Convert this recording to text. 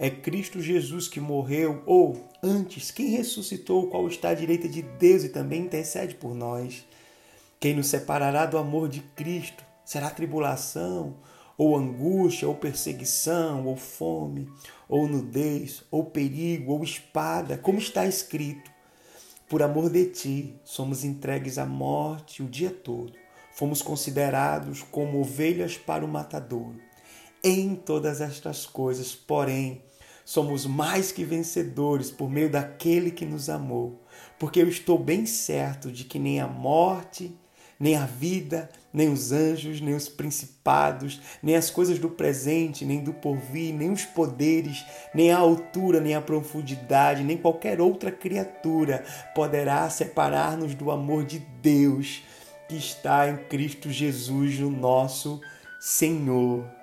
É Cristo Jesus que morreu, ou antes, quem ressuscitou, qual está à direita de Deus e também intercede por nós. Quem nos separará do amor de Cristo? Será tribulação, ou angústia, ou perseguição, ou fome, ou nudez, ou perigo, ou espada, como está escrito. Por amor de ti, somos entregues à morte o dia todo. Fomos considerados como ovelhas para o matadouro. Em todas estas coisas, porém, somos mais que vencedores por meio daquele que nos amou, porque eu estou bem certo de que nem a morte, nem a vida, nem os anjos, nem os principados, nem as coisas do presente, nem do porvir, nem os poderes, nem a altura, nem a profundidade, nem qualquer outra criatura poderá separar-nos do amor de Deus que está em Cristo Jesus, o nosso Senhor.